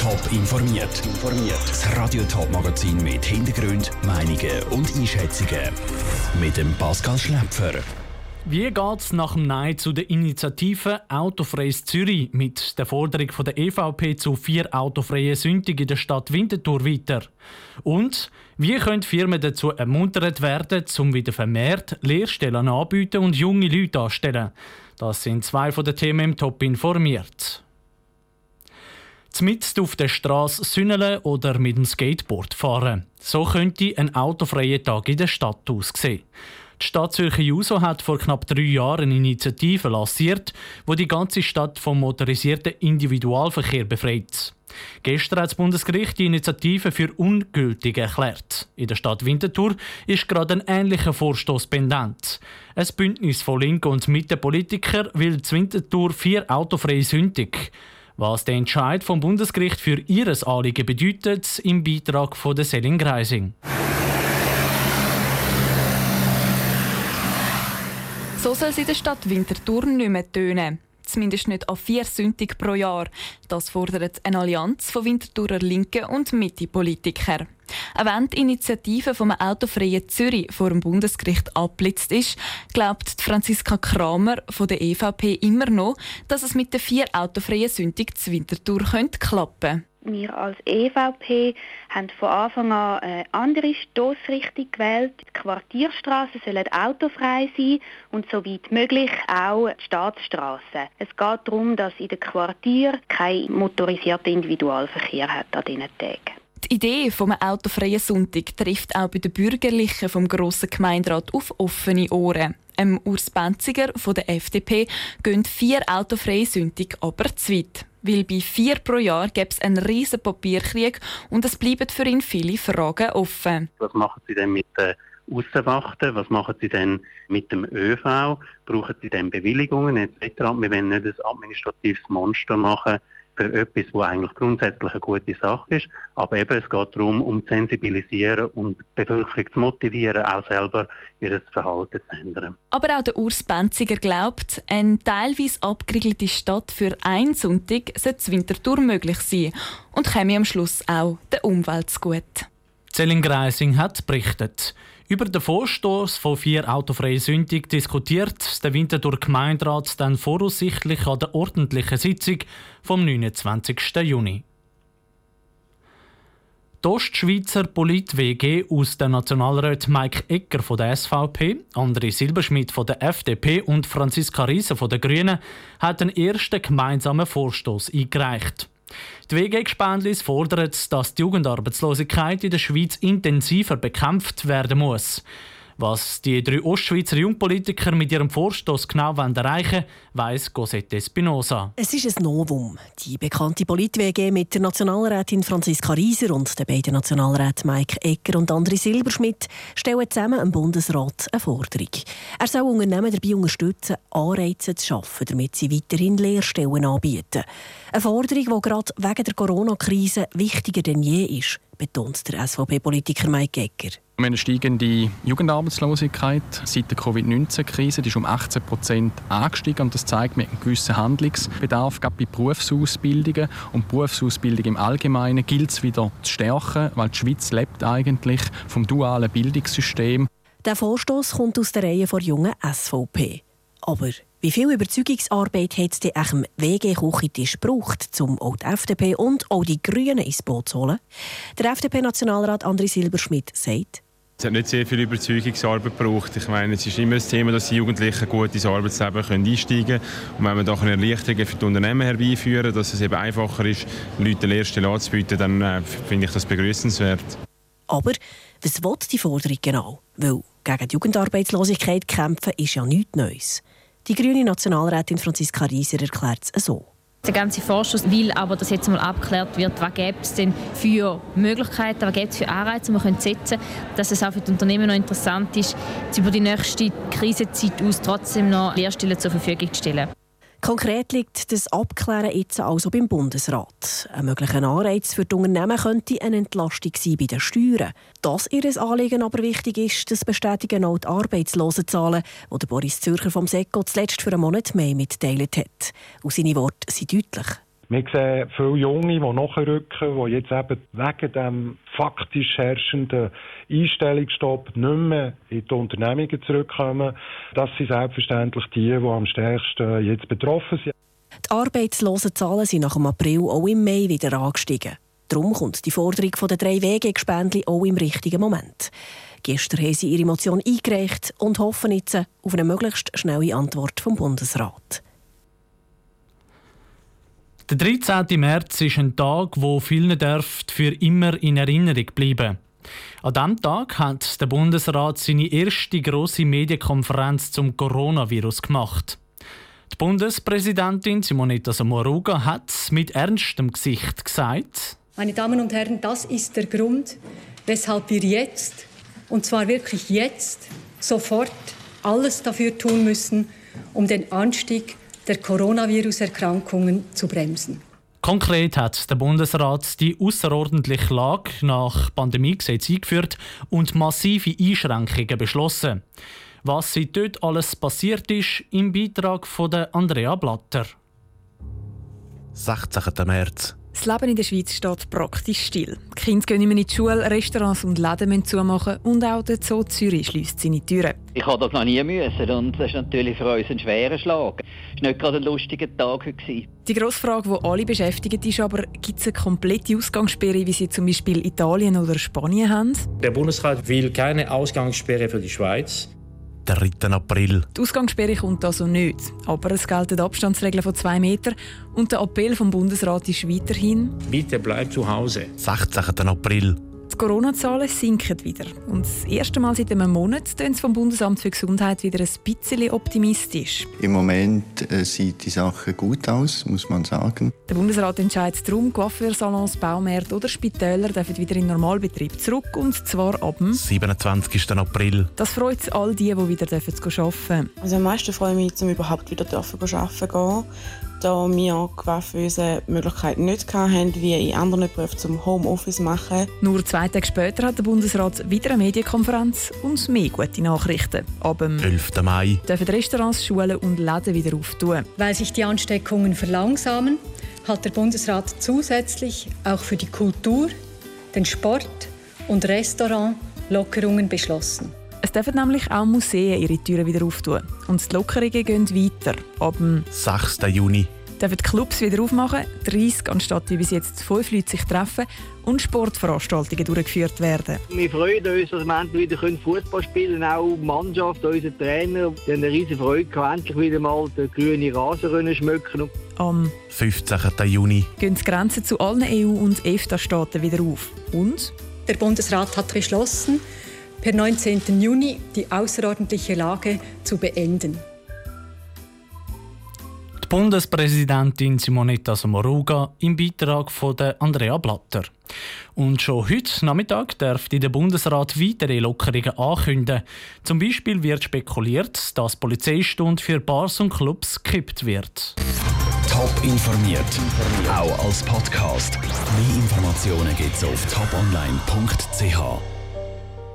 Top informiert. Das Radio Top Magazin mit Hintergrund, Meinungen und Einschätzungen mit dem Pascal Schläpfer. Wie geht es nach dem Nein zu der Initiative Autofreies Zürich mit der Forderung von der EVP zu vier autofreien Sündigen in der Stadt Winterthur weiter? Und wie können Firmen dazu ermuntert werden, um wieder vermehrt Lehrstellen anbieten und junge Leute anstellen? Das sind zwei von den Themen im Top informiert. Zmitzt auf der Straße sünneln oder mit dem Skateboard fahren. So könnte ein autofreier Tag in der Stadt aussehen. Die Stadt Zürcher Juso hat vor knapp drei Jahren eine Initiative lanciert, wo die ganze Stadt vom motorisierten Individualverkehr befreit. Gestern hat das Bundesgericht die Initiative für ungültig erklärt. In der Stadt Winterthur ist gerade ein ähnlicher Vorstoß pendent. Ein Bündnis von linken und Mittepolitikern will Winterthur vier autofreie Sündig. Was der Entscheid vom Bundesgericht für ihres Anliegen bedeutet, im Beitrag von der Selin Greising. So soll es in der Stadt Winterthur nicht mehr tönen. Zumindest nicht an vier Sündig pro Jahr. Das fordert eine Allianz von Winterthurer Linken und Mitte-Politikern. Auch wenn die Initiative vom autofreien Zürich vor dem Bundesgericht abblitzt ist, glaubt Franziska Kramer von der EVP immer noch, dass es mit den vier autofreien Sündig zu Winterthur klappen könnte. Wir als EVP haben von Anfang an eine andere Stoßrichtung gewählt. Die Quartierstraßen sollen autofrei sein und soweit möglich auch die Staatsstraßen. Es geht darum, dass in den Quartieren kein motorisierter Individualverkehr hat an diesen Tagen. Die Idee vom autofreien Sonntag trifft auch bei den Bürgerlichen vom grossen Gemeinderat auf offene Ohren. Im Urs Benziger von der FDP gehen vier autofreie Sündig aber zu weit. Weil bei vier pro Jahr gäbe es einen riesen Papierkrieg und es bleiben für ihn viele Fragen offen. Was machen Sie denn mit den Aussenwachten? Was machen Sie denn mit dem ÖV? Brauchen Sie denn Bewilligungen etc.? Wir wollen nicht ein administratives Monster machen, für etwas, was eigentlich grundsätzlich eine gute Sache ist. Aber eben, es geht darum, um zu sensibilisieren und die Bevölkerung zu motivieren, auch selber ihr Verhalten zu ändern. Aber auch der Urs Benziger glaubt, eine teilweise abgeriegelte Stadt für einen Sonntag sollte Winterthur möglich sein und käme am Schluss auch der Umwelt zugute. Zelling Greising hat berichtet. Über den Vorstoß von vier autofreien Sündig diskutiert der Winterthur Gemeinderat dann voraussichtlich an der ordentlichen Sitzung vom 29. Juni. Die Ostschweizer Polit-WG aus der Nationalrat Mike Ecker von der SVP, André Silberschmidt von der FDP und Franziska Riese von der Grünen haben den ersten gemeinsamen Vorstoß eingereicht. Die WG-Gespendlis fordern, dass die Jugendarbeitslosigkeit in der Schweiz intensiver bekämpft werden muss. Was die drei Ostschweizer Jungpolitiker mit ihrem Vorstoß genau erreichen wollen, weiss Cosette Espinosa. Es ist ein Novum. Die bekannte Polit-WG mit der Nationalrätin Franziska Rieser und den beiden Nationalräten Mike Ecker und André Silberschmidt stellen zusammen im Bundesrat eine Forderung. Er soll Unternehmen dabei unterstützen, Anreize zu schaffen, damit sie weiterhin Lehrstellen anbieten. Eine Forderung, die gerade wegen der Corona-Krise wichtiger denn je ist, betont der SVP-Politiker Mike Ecker. Wir haben eine steigende Jugendarbeitslosigkeit seit der Covid-19-Krise. Die ist um 18 Prozent angestiegen und das zeigt mir einen gewissen Handlungsbedarf, gerade bei Berufsausbildungen. Und Berufsausbildung im Allgemeinen gilt es wieder zu stärken, weil die Schweiz lebt eigentlich vom dualen Bildungssystem. Der Vorstoß kommt aus der Reihe von jungen SVP. Aber wie viel Überzeugungsarbeit hat es dem WG-Küchentisch gebraucht, um auch die FDP und auch die Grünen ins Boot zu holen? Der FDP-Nationalrat André Silberschmidt sagt, es hat nicht sehr viel Überzeugungsarbeit gebraucht. Ich meine, es ist immer das Thema, dass die Jugendlichen gut ins Arbeitsleben können einsteigen können. Und wenn wir doch eine Erleichterung für die Unternehmen herbeiführen, dass es eben einfacher ist, Leuten eine Lehrstelle anzubieten, dann äh, finde ich das begrüßenswert. Aber was will die Forderung genau? Weil gegen die Jugendarbeitslosigkeit kämpfen ist ja nichts Neues. Die grüne Nationalrätin Franziska Rieser erklärt es so. Der ganze Vorschuss will aber, dass jetzt mal abgeklärt wird, was gibt es denn für Möglichkeiten, was gibt es für Anreize, die wir setzen können, dass es auch für die Unternehmen noch interessant ist, über die nächste Krisenzeit aus trotzdem noch Lehrstellen zur Verfügung zu stellen. Konkret liegt das Abklären jetzt also beim Bundesrat. Ein möglicher Anreiz für die Unternehmen könnte eine Entlastung sein bei den Steuern. Dass ihr Anliegen aber wichtig ist, das bestätigen auch die Arbeitslosenzahlen, die Boris Zürcher vom SECO zuletzt für einen Monat mehr mitteilt hat. Und seine Worte sind deutlich. Wir sehen viele Junge, die nachrücken, die jetzt eben wegen dem faktisch herrschenden Einstellungsstopp nicht mehr in die Unternehmungen zurückkommen. Das sind selbstverständlich die, die am stärksten jetzt betroffen sind. Die Arbeitslosenzahlen sind nach dem April auch im Mai wieder angestiegen. Darum kommt die Forderung der drei Wege auch im richtigen Moment. Gestern haben sie ihre Motion eingereicht und hoffen jetzt auf eine möglichst schnelle Antwort vom Bundesrat. Der 13. März ist ein Tag, wo vielen dürft für immer in Erinnerung bleiben. An diesem Tag hat der Bundesrat seine erste große Medienkonferenz zum Coronavirus gemacht. Die Bundespräsidentin Simonetta Sommaruga hat mit ernstem Gesicht gesagt: Meine Damen und Herren, das ist der Grund, weshalb wir jetzt, und zwar wirklich jetzt, sofort alles dafür tun müssen, um den Anstieg der Coronavirus-Erkrankungen zu bremsen. Konkret hat der Bundesrat die außerordentliche Lage nach Pandemiegesetz eingeführt und massive Einschränkungen beschlossen. Was seit dort alles passiert ist, im Beitrag von Andrea Blatter. 16. März. Das Leben in der Schweiz steht praktisch still. Die Kinder gehen nicht mehr in die Schule, Restaurants und Läden müssen zumachen und auch der Zoo Zürich schließt seine Türen. Ich habe das noch nie müssen und das ist natürlich für uns ein schwerer Schlag. Es war nicht gerade ein lustiger Tag. Gewesen. Die grosse Frage, die alle beschäftigt, ist aber, gibt es eine komplette Ausgangssperre, wie sie zum Beispiel Italien oder Spanien haben? Der Bundesrat will keine Ausgangssperre für die Schweiz. 3. April. Die Ausgangssperre kommt also nicht. Aber es gelten Abstandsregeln von zwei Metern und der Appell vom Bundesrat ist weiterhin Bitte bleib zu Hause. 16. April. Die Corona-Zahlen sinken wieder. Und das erste Mal seit einem Monat tun es vom Bundesamt für Gesundheit wieder ein bisschen optimistisch. Im Moment äh, sieht die Sache gut aus, muss man sagen. Der Bundesrat entscheidet darum, Coiffeursalons, Baumärkte oder Spitäler dürfen wieder in Normalbetrieb zurück und zwar ab dem 27. April. Das freut all die, die wieder arbeiten dürfen. Also am meisten freue ich mich, um überhaupt wieder arbeiten zu gehen da wir Coiffeuse die Möglichkeit nicht hatten, wie in anderen Berufen zum Homeoffice machen. Nur zwei Tage später hat der Bundesrat wieder eine Medienkonferenz und mehr gute Nachrichten. Ab dem 11. Mai dürfen Restaurants, Schulen und Läden wieder auftun. Weil sich die Ansteckungen verlangsamen, hat der Bundesrat zusätzlich auch für die Kultur, den Sport und Restaurant Lockerungen beschlossen. Es dürfen nämlich auch Museen ihre Türen wieder auftun. Und die Lockerungen gehen weiter. Ab dem 6. Juni dürfen die Clubs wieder aufmachen, 30 anstatt wie bis jetzt 5 Leute sich treffen und Sportveranstaltungen durchgeführt werden. Wir freuen uns, dass wir endlich wieder Fußball spielen können. Auch die Mannschaft, unsere Trainer, die haben eine riesige Freude gehabt, endlich wieder mal den grünen Rasen schmücken. Am 15. Juni gehen die Grenzen zu allen EU- und EFTA-Staaten wieder auf. Und? Der Bundesrat hat beschlossen, per 19. Juni die außerordentliche Lage zu beenden. Die Bundespräsidentin Simonetta Sommaruga im Beitrag von Andrea Blatter. Und schon heute Nachmittag darf der Bundesrat weitere Lockerungen ankündigen. Zum Beispiel wird spekuliert, dass die Polizeistunde für Bars und Clubs gekippt wird. Top informiert, auch als Podcast. Mehr Informationen gibt es auf toponline.ch.